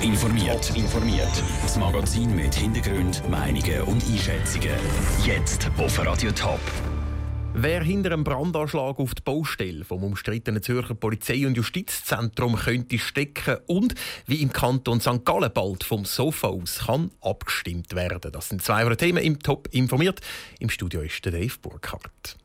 Top informiert. informiert. Das Magazin mit Hintergrund, Meinungen und Einschätzungen. Jetzt auf Radio Top. Wer hinter einem Brandanschlag auf die Baustelle vom umstrittenen Zürcher Polizei- und Justizzentrum könnte stecken und wie im Kanton St. Gallen bald vom Sofa aus kann abgestimmt werden. Das sind zwei Themen im Top informiert. Im Studio ist der Dave Burkhardt.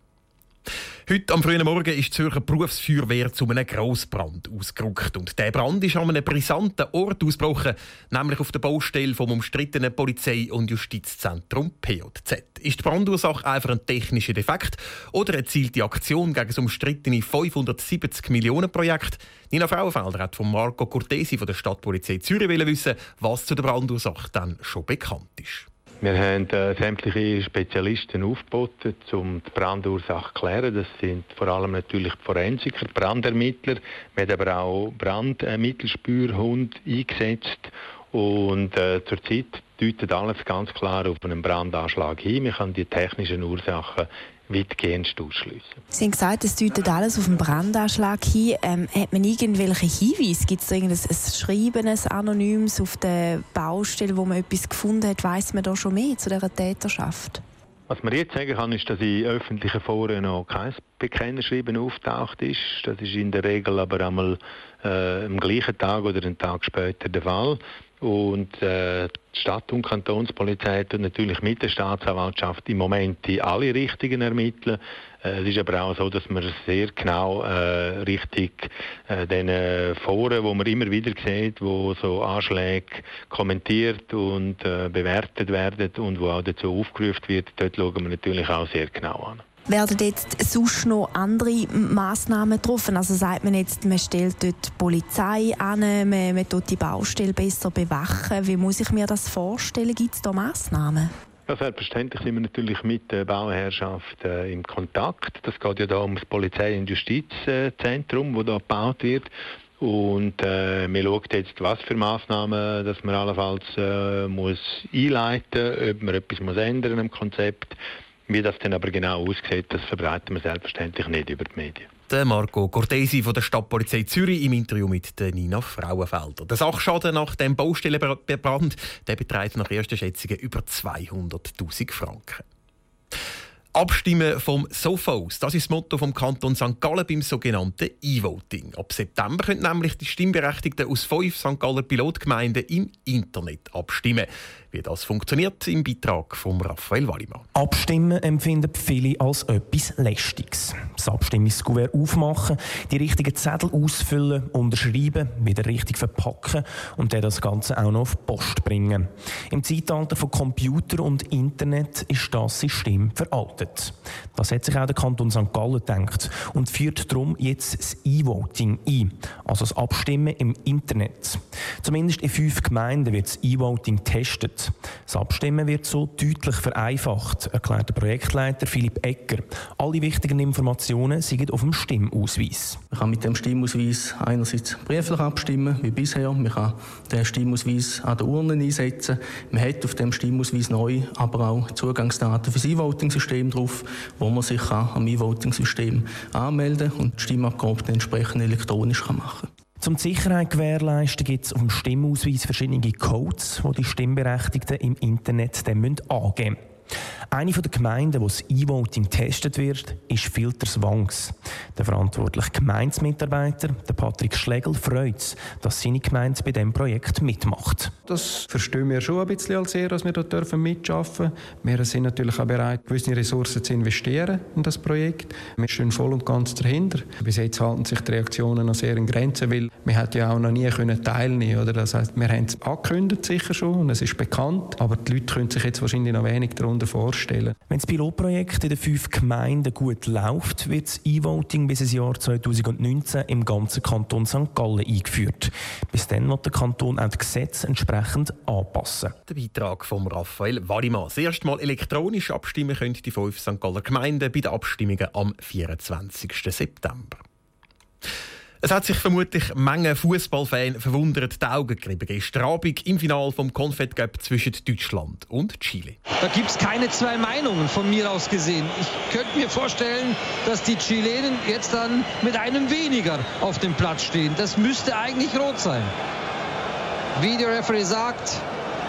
Heute am frühen Morgen ist die Zürcher Berufsfeuerwehr zu einem Grossbrand ausgerückt. Und der Brand ist an einem brisanten Ort ausgebrochen, nämlich auf der Baustelle vom umstrittenen Polizei- und Justizzentrum PJZ. Ist die Brandursache einfach ein technischer Defekt oder erzielt die Aktion gegen das umstrittene 570 Millionen Projekt? Nina Frauenfelder hat von Marco Cortesi von der Stadtpolizei Zürich wissen, was zu der Brandursache dann schon bekannt ist. Wir haben äh, sämtliche Spezialisten aufgeboten, um die Brandursache zu klären. Das sind vor allem natürlich die Forensiker, die Brandermittler. Wir haben aber auch Brandmittelspürhund eingesetzt. Und äh, zurzeit deutet alles ganz klar auf einen Brandanschlag hin. Wir können die technischen Ursachen weitgehend ausschliessen. Sie haben gesagt, es deutet alles auf einen Brandanschlag hin. Ähm, hat man irgendwelche Hinweise? Gibt es irgendein ein Schreiben, ein Anonymes auf der Baustelle, wo man etwas gefunden hat? Weiss man da schon mehr zu dieser Täterschaft? Was man jetzt sagen kann, ist, dass in öffentlichen Foren noch kein Bekennerschreiben auftaucht ist. Das ist in der Regel aber einmal äh, am gleichen Tag oder einen Tag später der Fall. Und äh, die Stadt- und Kantonspolizei tut natürlich mit der Staatsanwaltschaft im Moment die alle Richtigen ermitteln. Äh, es ist aber auch so, dass man sehr genau äh, richtig äh, den Foren, wo man immer wieder sieht, wo so Anschläge kommentiert und äh, bewertet werden und wo auch dazu aufgerufen wird, dort schauen wir natürlich auch sehr genau an. Werden jetzt sonst noch andere Massnahmen getroffen? Also sagt man jetzt, man stellt dort die Polizei an, man, man tut die Baustelle besser bewachen. Wie muss ich mir das vorstellen? Gibt es da Massnahmen? Ja, selbstverständlich sind wir natürlich mit der Bauherrschaft äh, im Kontakt. Das geht ja da um das Polizei- und Justizzentrum, das da gebaut wird. Und äh, wir schauen jetzt, was für Massnahmen dass man allenfalls äh, muss einleiten muss, ob man etwas muss ändern am Konzept wie das dann aber genau aussieht, das verbreiten wir selbstverständlich nicht über die Medien. Der Marco Cortesi von der Stadtpolizei Zürich im Interview mit der Nina Frauenfelder. Der Sachschaden nach dem Baustellenbrand der beträgt nach ersten Schätzungen über 200.000 Franken. Abstimmen vom Sofa aus. Das ist das Motto vom Kanton St. Gallen beim sogenannten E-Voting. Ab September können nämlich die Stimmberechtigten aus fünf St. Galler Pilotgemeinden im Internet abstimmen. Wie das funktioniert, im Beitrag von Raphael Wallimann. Abstimmen empfinden viele als etwas Lästiges. Das Abstimmungskuvert aufmachen, die richtigen Zettel ausfüllen, unterschreiben, wieder richtig verpacken und dann das Ganze auch noch auf Post bringen. Im Zeitalter von Computer und Internet ist das System veraltet. Das hat sich auch der Kanton St. Gallen gedacht und führt darum jetzt das E-Voting ein, also das Abstimmen im Internet. Zumindest in fünf Gemeinden wird das E-Voting getestet. Das Abstimmen wird so deutlich vereinfacht, erklärt der Projektleiter Philipp Egger. Alle wichtigen Informationen sind auf dem Stimmausweis. Man kann mit dem Stimmausweis einerseits brieflich abstimmen, wie bisher. Man kann den Stimmausweis an der Urne einsetzen. Man hat auf dem Stimmausweis neu aber auch Zugangsdaten für das E-Voting-System drauf, wo man sich am E-Voting-System anmelden und die Stimmabgabe entsprechend elektronisch machen kann. Zum Sicherheit gewährleisten gibt es auf dem Stimmausweis verschiedene Codes, die die Stimmberechtigten im Internet dann angeben müssen. Eine der Gemeinden, wo das E-Voting getestet wird, ist Filterswangs. Der verantwortliche Gemeindemitarbeiter, der Patrick Schlegel, freut es, dass seine Gemeinde bei diesem Projekt mitmacht. Das verstehen wir schon ein bisschen als sehr, dass wir dort dürfen mitschaffen Wir sind natürlich auch bereit, gewisse Ressourcen zu investieren in das Projekt. Wir stehen voll und ganz dahinter. Bis jetzt halten sich die Reaktionen noch sehr in Grenzen, weil wir hätten ja auch noch nie können teilnehmen oder Das heißt, wir haben es angekündigt sicher schon und es ist bekannt, aber die Leute können sich jetzt wahrscheinlich noch wenig darunter vorstellen. Wenn das Pilotprojekt in den fünf Gemeinden gut läuft, wird das E-Voting bis ins Jahr 2019 im ganzen Kanton St. Gallen eingeführt. Bis dann wird der Kanton auch die Gesetze entsprechend anpassen. Der Beitrag von Raphael Wallimann. Das erste Mal elektronisch abstimmen können die fünf St. Galler Gemeinden bei den Abstimmungen am 24. September. Es hat sich vermutlich Menge Fußballfans verwundert die Augen gerieben gestern Abend im Finale vom Confed Cup zwischen Deutschland und Chile. Da gibt es keine zwei Meinungen von mir aus gesehen. Ich könnte mir vorstellen, dass die Chilenen jetzt dann mit einem weniger auf dem Platz stehen. Das müsste eigentlich rot sein. Videoreferee sagt,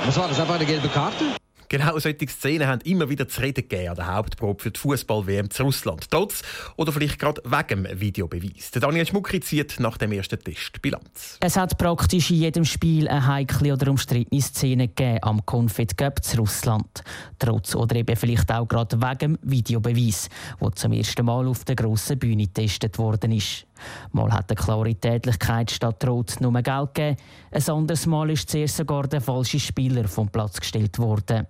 was war das, einfach eine gelbe Karte? Genau solche Szenen haben immer wieder zu reden gegeben an der Hauptprobe für die Fußball-WM zu Russland. Trotz oder vielleicht gerade wegen dem Videobeweis. Daniel Schmucki zieht nach dem ersten Test Bilanz. Es hat praktisch in jedem Spiel eine heikle oder umstrittene Szene gegeben am Confed Cup zu Russland. Trotz oder eben vielleicht auch gerade wegen dem Videobeweis, der zum ersten Mal auf der grossen Bühne getestet worden ist. Mal hat eine klare Tätigkeit statt Rot nur Geld gegeben, ein anderes Mal ist zuerst sogar der falsche Spieler vom Platz gestellt worden.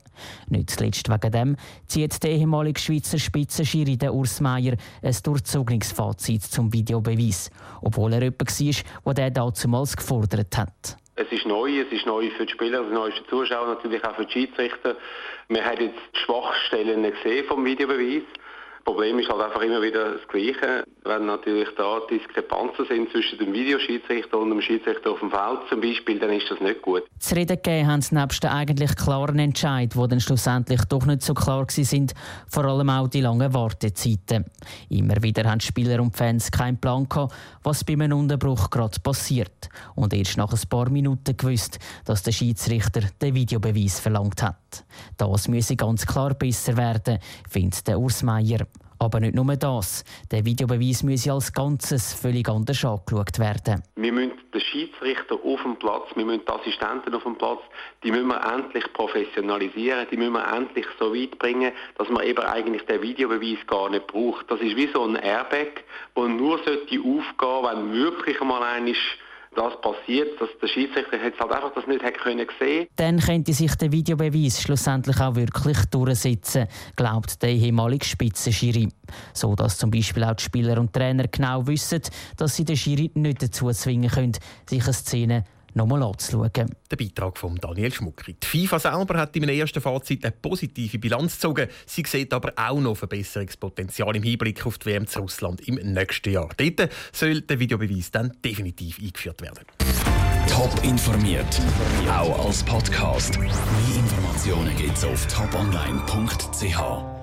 Nicht zuletzt wegen dem zieht der ehemalige Schweizer Spitzenschiri Urs Meier ein durchzogenes Fazit zum Videobeweis, obwohl er jemand war, der damals gefordert hat. Es ist neu, es ist neu für die Spieler, es ist neu für die Zuschauer, natürlich auch für die Schiedsrichter. Wir haben jetzt die Schwachstellen gesehen vom Videobeweis. Problem ist halt einfach immer wieder das Gleiche. Wenn natürlich da Diskrepanzen sind zwischen dem Videoschiedsrichter und dem Schiedsrichter auf dem Feld zum Beispiel, dann ist das nicht gut. Zu reden gegeben haben sie nebst den eigentlich klaren Entscheid, die dann schlussendlich doch nicht so klar sind, vor allem auch die langen Wartezeiten. Immer wieder haben Spieler und Fans keinen Plan gehabt, was bei einem Unterbruch gerade passiert. Und erst nach ein paar Minuten gewusst, dass der Schiedsrichter den Videobeweis verlangt hat. Das müsse ganz klar besser werden, findet der Urs Meier. Aber nicht nur das. Der Videobeweis muss als Ganzes völlig anders angeschaut werden. Wir müssen den Schiedsrichter auf dem Platz, wir müssen die Assistenten auf dem Platz, die müssen wir endlich professionalisieren, die müssen wir endlich so weit bringen, dass man eben eigentlich den Videobeweis gar nicht braucht. Das ist wie so ein Airbag, der nur aufgehen sollte, wenn wirklich mal einer das passiert, dass der Schiedsrichter jetzt halt einfach das nicht hätte können sehen. Dann könnte sich der Videobeweis schlussendlich auch wirklich durchsetzen, glaubt der ehemalige Spitzenschiri. So dass zum Beispiel auch die Spieler und Trainer genau wissen, dass sie den Schiri nicht dazu zwingen können, sich eine Szene nochmal anzuschauen. Der Beitrag von Daniel Schmuckri. Die FIFA selber hat in einem ersten Fazit eine positive Bilanz gezogen. Sie sieht aber auch noch Verbesserungspotenzial im Hinblick auf die WM zu Russland im nächsten Jahr. Dort soll der Videobeweis dann definitiv eingeführt werden. Top informiert, auch als Podcast. Mehr Informationen gibt es auf toponline.ch.